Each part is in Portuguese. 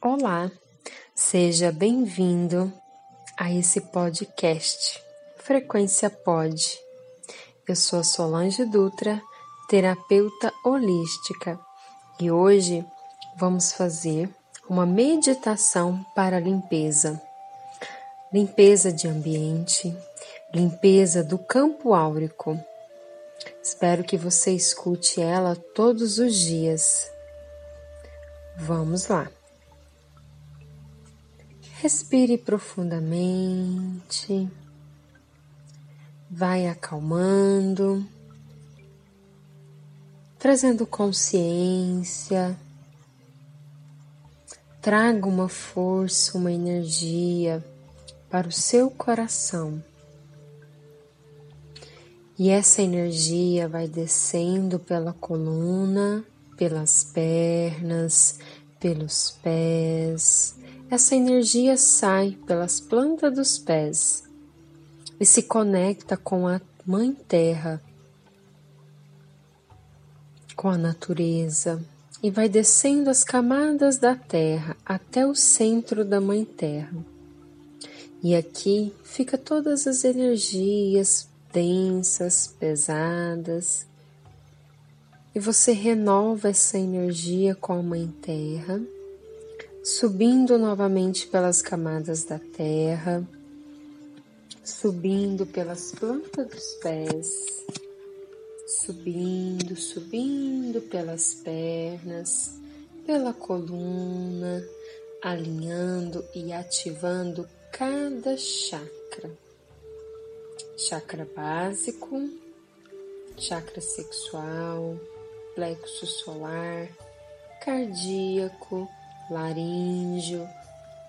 Olá, seja bem-vindo a esse podcast Frequência Pod. Eu sou a Solange Dutra, terapeuta holística, e hoje vamos fazer uma meditação para limpeza. Limpeza de ambiente, limpeza do campo áurico. Espero que você escute ela todos os dias. Vamos lá. Respire profundamente, vai acalmando, trazendo consciência. Traga uma força, uma energia para o seu coração. E essa energia vai descendo pela coluna, pelas pernas, pelos pés, essa energia sai pelas plantas dos pés e se conecta com a Mãe Terra, com a natureza, e vai descendo as camadas da Terra até o centro da Mãe Terra. E aqui fica todas as energias densas, pesadas, e você renova essa energia com a Mãe Terra subindo novamente pelas camadas da terra, subindo pelas plantas dos pés, subindo, subindo pelas pernas, pela coluna, alinhando e ativando cada chakra. Chakra básico, chakra sexual, plexo solar, cardíaco, laríngeo,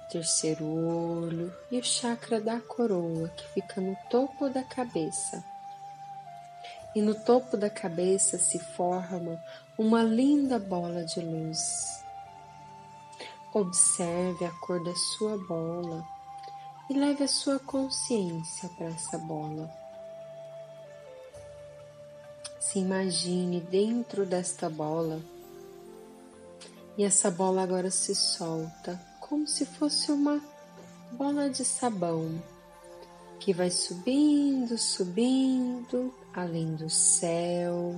terceiro olho e o chakra da coroa que fica no topo da cabeça. E no topo da cabeça se forma uma linda bola de luz. Observe a cor da sua bola e leve a sua consciência para essa bola. Se imagine dentro desta bola e essa bola agora se solta como se fosse uma bola de sabão que vai subindo, subindo, além do céu,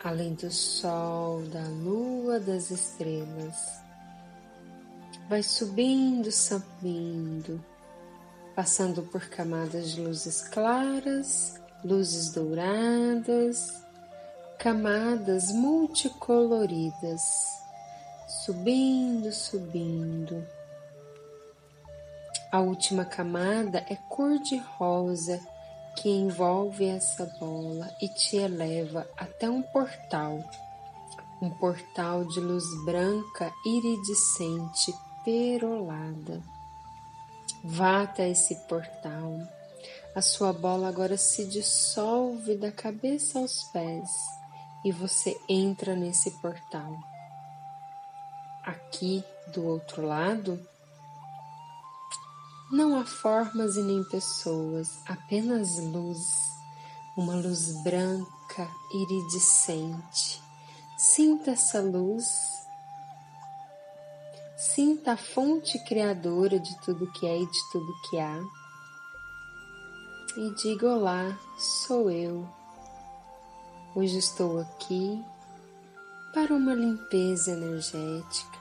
além do sol, da lua, das estrelas. Vai subindo, subindo, passando por camadas de luzes claras, luzes douradas, camadas multicoloridas, subindo, subindo. A última camada é cor-de-rosa que envolve essa bola e te eleva até um portal, um portal de luz branca iridescente perolada. Vá até esse portal. A sua bola agora se dissolve da cabeça aos pés e você entra nesse portal. Aqui do outro lado, não há formas e nem pessoas, apenas luz, uma luz branca iridescente. Sinta essa luz, sinta a fonte criadora de tudo que é e de tudo que há. E diga: Olá, sou eu Hoje estou aqui para uma limpeza energética.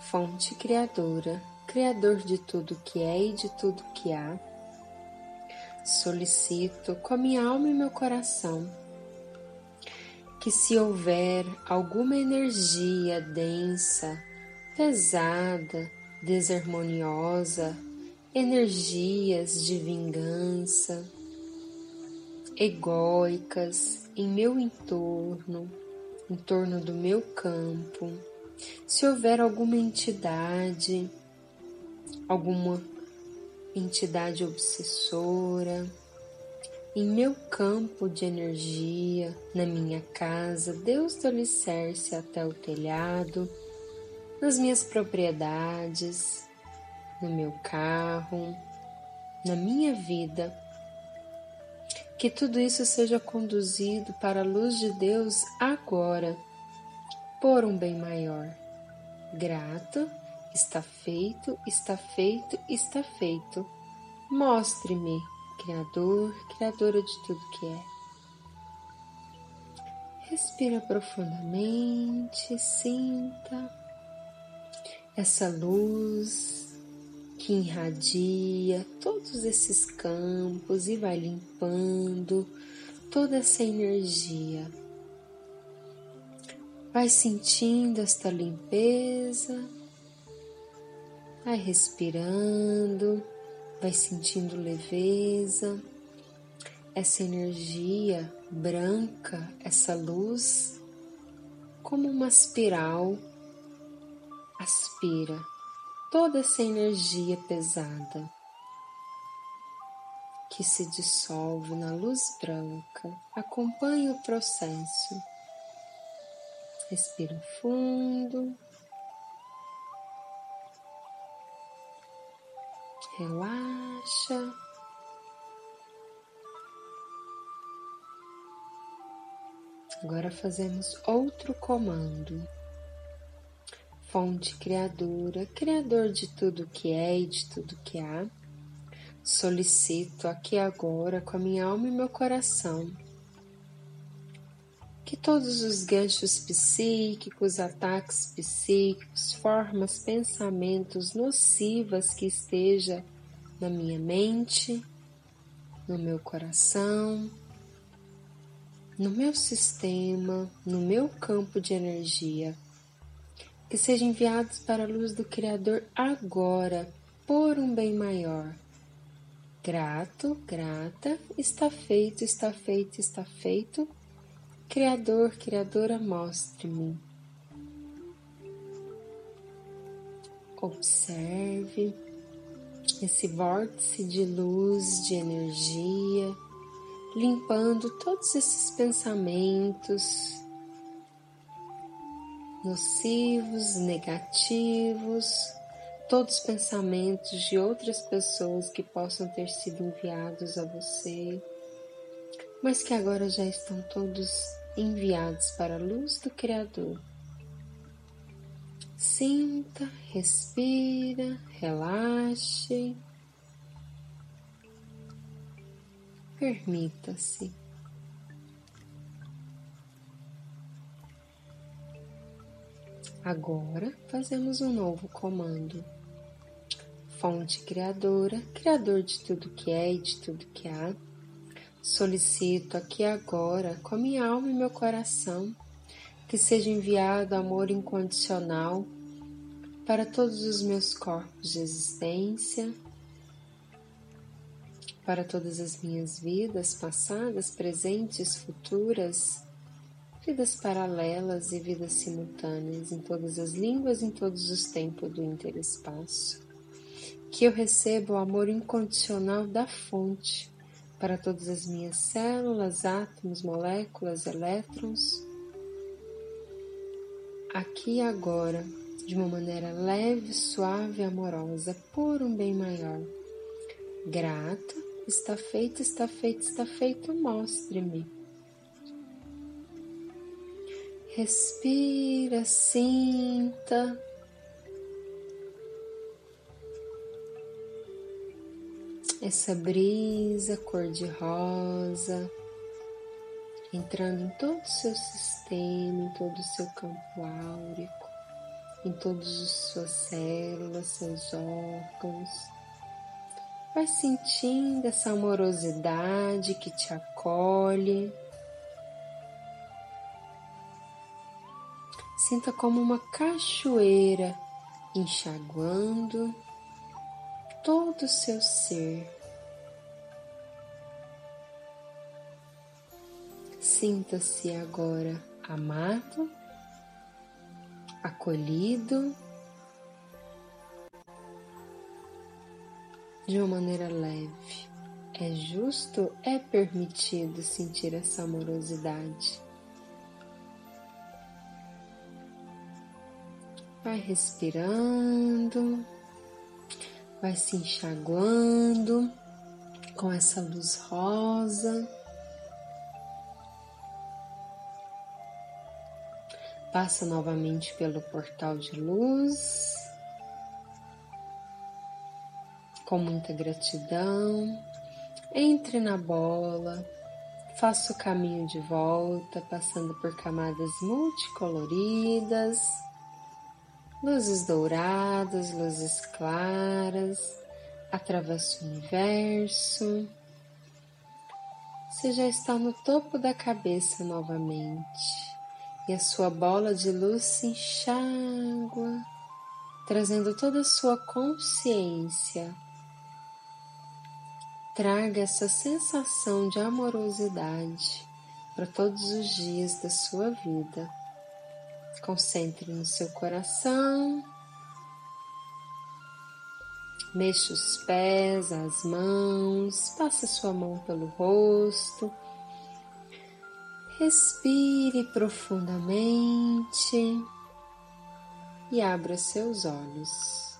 Fonte Criadora, Criador de tudo que é e de tudo que há, solicito com a minha alma e meu coração que, se houver alguma energia densa, pesada, desarmoniosa, energias de vingança, egóicas em meu entorno, em torno do meu campo, se houver alguma entidade, alguma entidade obsessora, em meu campo de energia, na minha casa, Deus do alicerce até o telhado, nas minhas propriedades, no meu carro, na minha vida, que tudo isso seja conduzido para a luz de Deus agora, por um bem maior. Grato, está feito, está feito, está feito. Mostre-me, Criador, Criadora de tudo que é. Respira profundamente, sinta essa luz que irradia todos esses campos e vai limpando toda essa energia. Vai sentindo esta limpeza, vai respirando, vai sentindo leveza, essa energia branca, essa luz, como uma espiral, aspira toda essa energia pesada que se dissolve na luz branca. Acompanhe o processo. Respira fundo. Relaxa. Agora fazemos outro comando. Fonte criadora, criador de tudo que é e de tudo que há. Solicito aqui agora, com a minha alma e meu coração, que todos os ganchos psíquicos, ataques psíquicos, formas, pensamentos nocivas que esteja na minha mente, no meu coração, no meu sistema, no meu campo de energia, que sejam enviados para a luz do Criador agora, por um bem maior Grato, grata, está feito, está feito, está feito. Criador, Criadora, mostre-me. Observe esse vórtice de luz, de energia, limpando todos esses pensamentos nocivos, negativos, todos os pensamentos de outras pessoas que possam ter sido enviados a você, mas que agora já estão todos enviados para a luz do Criador. Sinta, respira, relaxe. Permita-se. Agora fazemos um novo comando. Fonte criadora, criador de tudo que é e de tudo que há, solicito aqui agora, com minha alma e meu coração, que seja enviado amor incondicional para todos os meus corpos de existência, para todas as minhas vidas passadas, presentes, futuras, vidas paralelas e vidas simultâneas em todas as línguas, em todos os tempos do interespaço que eu receba o amor incondicional da fonte para todas as minhas células, átomos, moléculas, elétrons, aqui e agora, de uma maneira leve, suave e amorosa, por um bem maior. Grata, está feito, está feito, está feito, mostre-me. Respira, sinta essa brisa cor-de-rosa entrando em todo o seu sistema, em todo o seu campo áurico, em todas as suas células, seus órgãos. Vai sentindo essa amorosidade que te acolhe. Sinta como uma cachoeira enxaguando todo o seu ser. Sinta-se agora amado, acolhido, de uma maneira leve. É justo, é permitido sentir essa amorosidade. Vai respirando vai se enxaguando com essa luz rosa. Passa novamente pelo portal de luz, com muita gratidão. Entre na bola, faça o caminho de volta, passando por camadas multicoloridas, luzes douradas, luzes claras, atravessa o universo. Você já está no topo da cabeça novamente e a sua bola de luz se enxágua, trazendo toda a sua consciência. Traga essa sensação de amorosidade para todos os dias da sua vida. Concentre no seu coração. Mexa os pés, as mãos, passe sua mão pelo rosto Respire profundamente e abra seus olhos.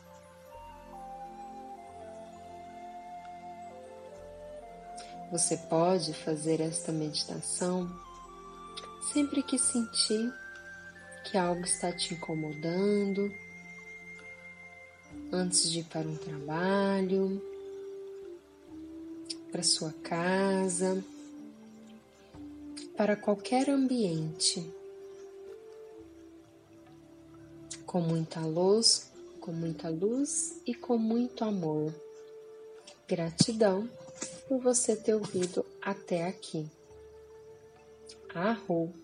Você pode fazer esta meditação sempre que sentir que algo está te incomodando, antes de ir para um trabalho, para sua casa para qualquer ambiente, com muita luz, com muita luz e com muito amor. Gratidão por você ter ouvido até aqui. Arro!